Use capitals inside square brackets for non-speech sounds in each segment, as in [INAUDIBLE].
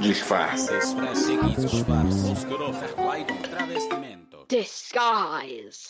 Disfarce. Disguise.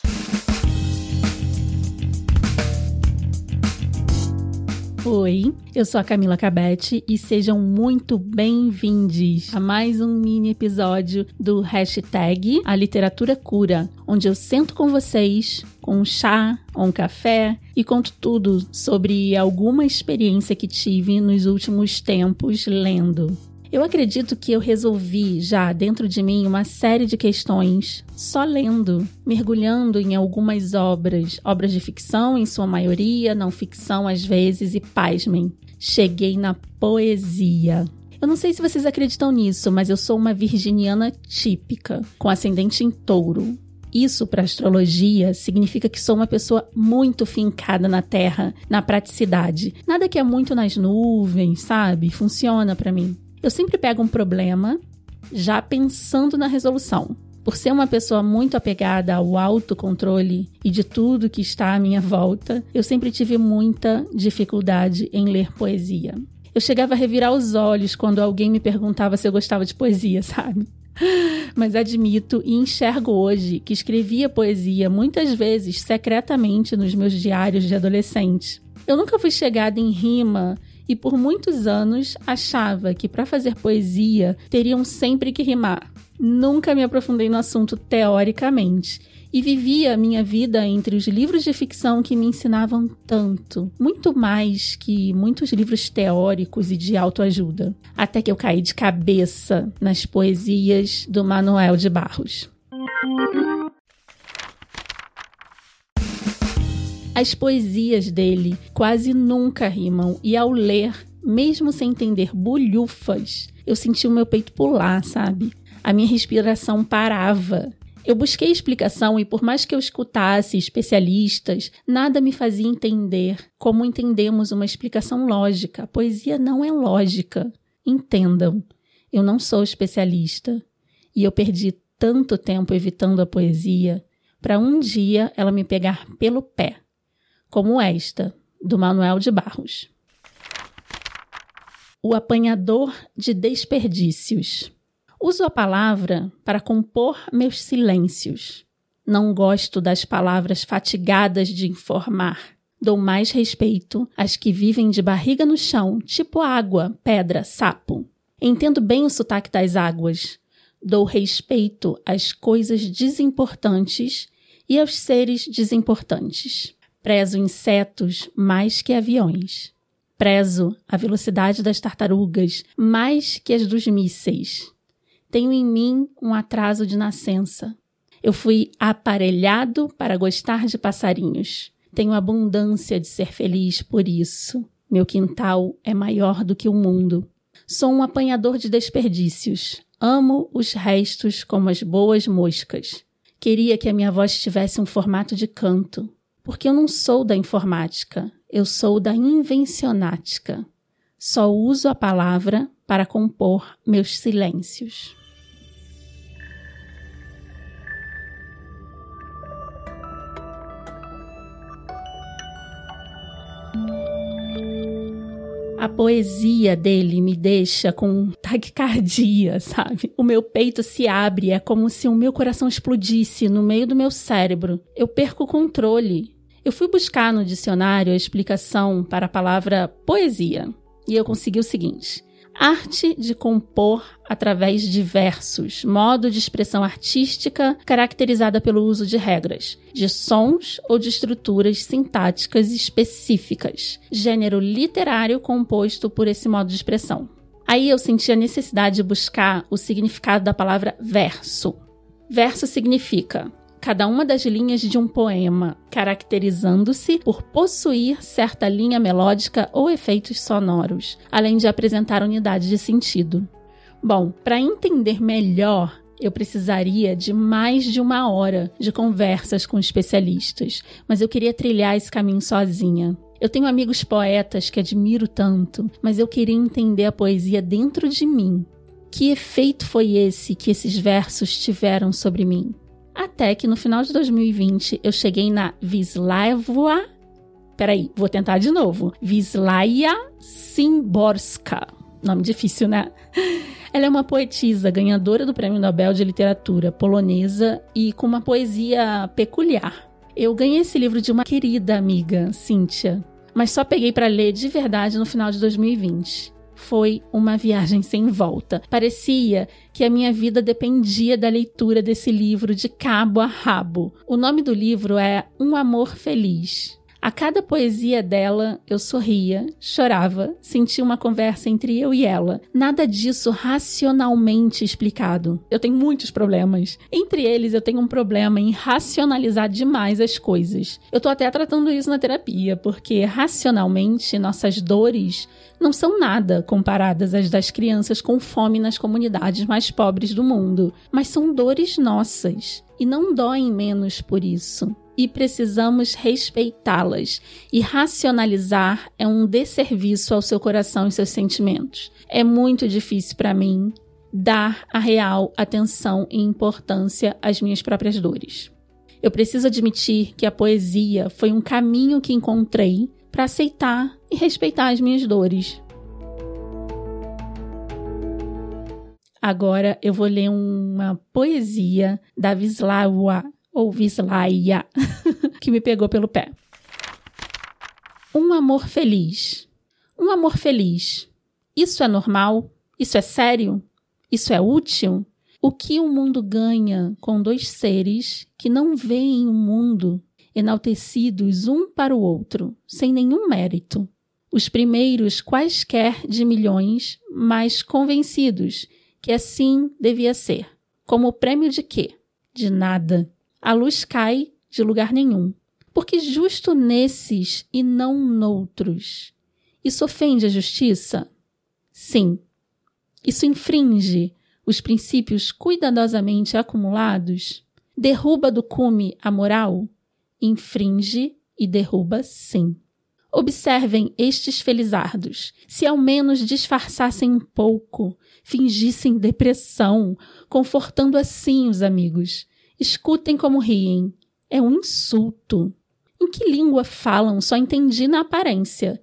Oi, eu sou a Camila Cabete e sejam muito bem-vindos a mais um mini episódio do hashtag A Literatura Cura, onde eu sento com vocês com um chá ou um café e conto tudo sobre alguma experiência que tive nos últimos tempos lendo. Eu acredito que eu resolvi já dentro de mim uma série de questões só lendo, mergulhando em algumas obras, obras de ficção em sua maioria, não ficção às vezes e pasmem, cheguei na poesia. Eu não sei se vocês acreditam nisso, mas eu sou uma virginiana típica, com ascendente em touro. Isso para astrologia significa que sou uma pessoa muito fincada na terra, na praticidade. Nada que é muito nas nuvens, sabe? Funciona para mim. Eu sempre pego um problema já pensando na resolução. Por ser uma pessoa muito apegada ao autocontrole e de tudo que está à minha volta, eu sempre tive muita dificuldade em ler poesia. Eu chegava a revirar os olhos quando alguém me perguntava se eu gostava de poesia, [LAUGHS] sabe? Mas admito e enxergo hoje que escrevia poesia muitas vezes secretamente nos meus diários de adolescente. Eu nunca fui chegada em rima e por muitos anos achava que para fazer poesia teriam sempre que rimar. Nunca me aprofundei no assunto teoricamente e vivia a minha vida entre os livros de ficção que me ensinavam tanto, muito mais que muitos livros teóricos e de autoajuda, até que eu caí de cabeça nas poesias do Manuel de Barros. As poesias dele quase nunca rimam e ao ler, mesmo sem entender bolhufas, eu senti o meu peito pular, sabe? A minha respiração parava. Eu busquei explicação e, por mais que eu escutasse especialistas, nada me fazia entender como entendemos uma explicação lógica. A poesia não é lógica. Entendam, eu não sou especialista e eu perdi tanto tempo evitando a poesia para um dia ela me pegar pelo pé como esta, do Manuel de Barros. O apanhador de desperdícios. Uso a palavra para compor meus silêncios. Não gosto das palavras fatigadas de informar. Dou mais respeito às que vivem de barriga no chão, tipo água, pedra, sapo. Entendo bem o sotaque das águas. Dou respeito às coisas desimportantes e aos seres desimportantes. Prezo insetos mais que aviões. Prezo a velocidade das tartarugas mais que as dos mísseis. Tenho em mim um atraso de nascença. Eu fui aparelhado para gostar de passarinhos. Tenho abundância de ser feliz por isso. Meu quintal é maior do que o mundo. Sou um apanhador de desperdícios. Amo os restos como as boas moscas. Queria que a minha voz tivesse um formato de canto, porque eu não sou da informática, eu sou da invencionática. Só uso a palavra para compor meus silêncios. A poesia dele me deixa com taquicardia, [LAUGHS] sabe? O meu peito se abre, é como se o meu coração explodisse no meio do meu cérebro. Eu perco o controle. Eu fui buscar no dicionário a explicação para a palavra poesia e eu consegui o seguinte: arte de compor através de versos, modo de expressão artística caracterizada pelo uso de regras, de sons ou de estruturas sintáticas específicas, gênero literário composto por esse modo de expressão. Aí eu senti a necessidade de buscar o significado da palavra verso. Verso significa cada uma das linhas de um poema, caracterizando-se por possuir certa linha melódica ou efeitos sonoros, além de apresentar unidade de sentido. Bom, para entender melhor eu precisaria de mais de uma hora de conversas com especialistas, mas eu queria trilhar esse caminho sozinha. Eu tenho amigos poetas que admiro tanto, mas eu queria entender a poesia dentro de mim. Que efeito foi esse que esses versos tiveram sobre mim? Até que no final de 2020 eu cheguei na Wisława. Peraí, vou tentar de novo. Wisława Szymborska. Nome difícil, né? Ela é uma poetisa ganhadora do Prêmio Nobel de Literatura polonesa e com uma poesia peculiar. Eu ganhei esse livro de uma querida amiga, Cíntia, mas só peguei para ler de verdade no final de 2020 foi uma viagem sem volta. Parecia que a minha vida dependia da leitura desse livro de cabo a rabo. O nome do livro é Um Amor Feliz. A cada poesia dela, eu sorria, chorava, sentia uma conversa entre eu e ela. Nada disso racionalmente explicado. Eu tenho muitos problemas. Entre eles, eu tenho um problema em racionalizar demais as coisas. Eu tô até tratando isso na terapia, porque racionalmente nossas dores não são nada comparadas às das crianças com fome nas comunidades mais pobres do mundo, mas são dores nossas e não doem menos por isso e precisamos respeitá-las. E racionalizar é um desserviço ao seu coração e seus sentimentos. É muito difícil para mim dar a real atenção e importância às minhas próprias dores. Eu preciso admitir que a poesia foi um caminho que encontrei para aceitar e respeitar as minhas dores. Agora eu vou ler uma poesia da Wisława ou Vislaia, [LAUGHS] que me pegou pelo pé. Um amor feliz. Um amor feliz. Isso é normal? Isso é sério? Isso é útil? O que o mundo ganha com dois seres que não veem o mundo enaltecidos um para o outro, sem nenhum mérito? Os primeiros quaisquer de milhões, mas convencidos que assim devia ser. Como prêmio de quê? De nada a luz cai de lugar nenhum. Porque justo nesses e não noutros. Isso ofende a justiça? Sim. Isso infringe os princípios cuidadosamente acumulados? Derruba do cume a moral? Infringe e derruba sim. Observem estes felizardos. Se ao menos disfarçassem um pouco, fingissem depressão, confortando assim os amigos, Escutem como riem. É um insulto. Em que língua falam? Só entendi na aparência.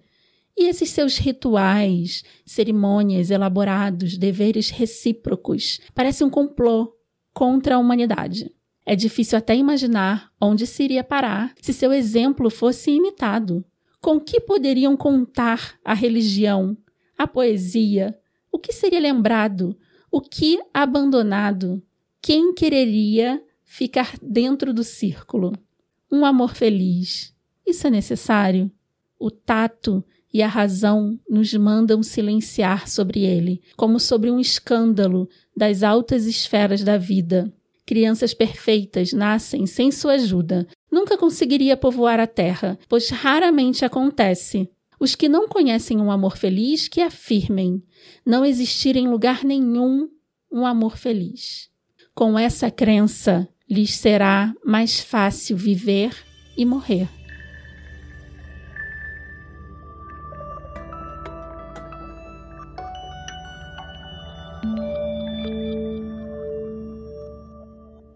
E esses seus rituais, cerimônias elaborados, deveres recíprocos, parecem um complô contra a humanidade. É difícil até imaginar onde se iria parar se seu exemplo fosse imitado. Com que poderiam contar a religião, a poesia? O que seria lembrado? O que abandonado? Quem quereria ficar dentro do círculo. Um amor feliz. Isso é necessário? O tato e a razão nos mandam silenciar sobre ele, como sobre um escândalo das altas esferas da vida. Crianças perfeitas nascem sem sua ajuda. Nunca conseguiria povoar a terra, pois raramente acontece. Os que não conhecem um amor feliz que afirmem não existir em lugar nenhum um amor feliz. Com essa crença, lhes será mais fácil viver e morrer.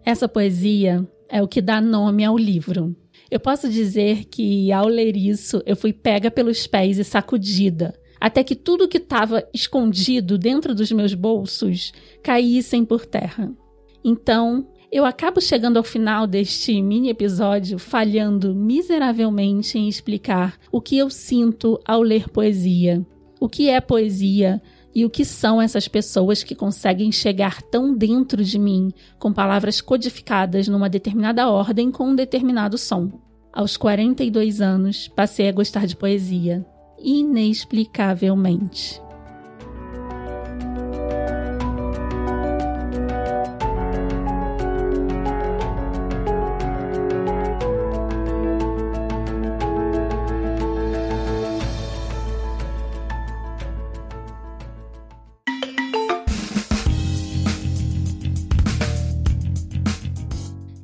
Essa poesia é o que dá nome ao livro. Eu posso dizer que, ao ler isso, eu fui pega pelos pés e sacudida, até que tudo que estava escondido dentro dos meus bolsos caíssem por terra. Então, eu acabo chegando ao final deste mini episódio falhando miseravelmente em explicar o que eu sinto ao ler poesia. O que é poesia E o que são essas pessoas que conseguem chegar tão dentro de mim com palavras codificadas numa determinada ordem com um determinado som? Aos 42 anos, passei a gostar de poesia. Inexplicavelmente.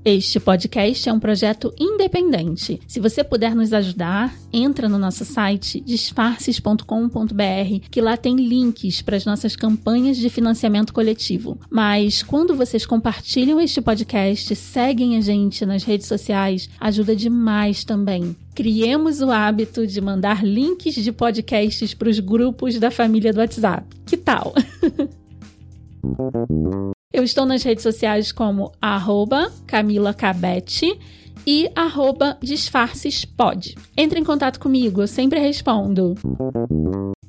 Este podcast é um projeto independente. Se você puder nos ajudar, entra no nosso site disfarces.com.br, que lá tem links para as nossas campanhas de financiamento coletivo. Mas quando vocês compartilham este podcast, seguem a gente nas redes sociais, ajuda demais também. Criemos o hábito de mandar links de podcasts para os grupos da família do WhatsApp. Que tal? [LAUGHS] Eu estou nas redes sociais como arroba Camila Cabete e arroba disfarcespod. Entre em contato comigo, eu sempre respondo.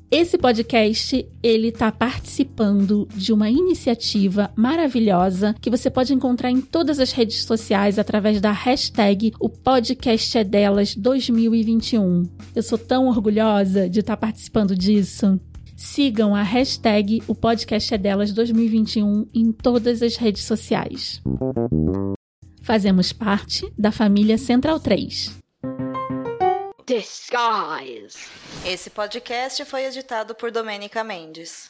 Esse podcast, ele está participando de uma iniciativa maravilhosa que você pode encontrar em todas as redes sociais através da hashtag o podcast é delas 2021. Eu sou tão orgulhosa de estar tá participando disso. Sigam a hashtag O Podcast é Delas 2021 em todas as redes sociais. Fazemos parte da família Central 3. Disguise. Esse podcast foi editado por Domênica Mendes.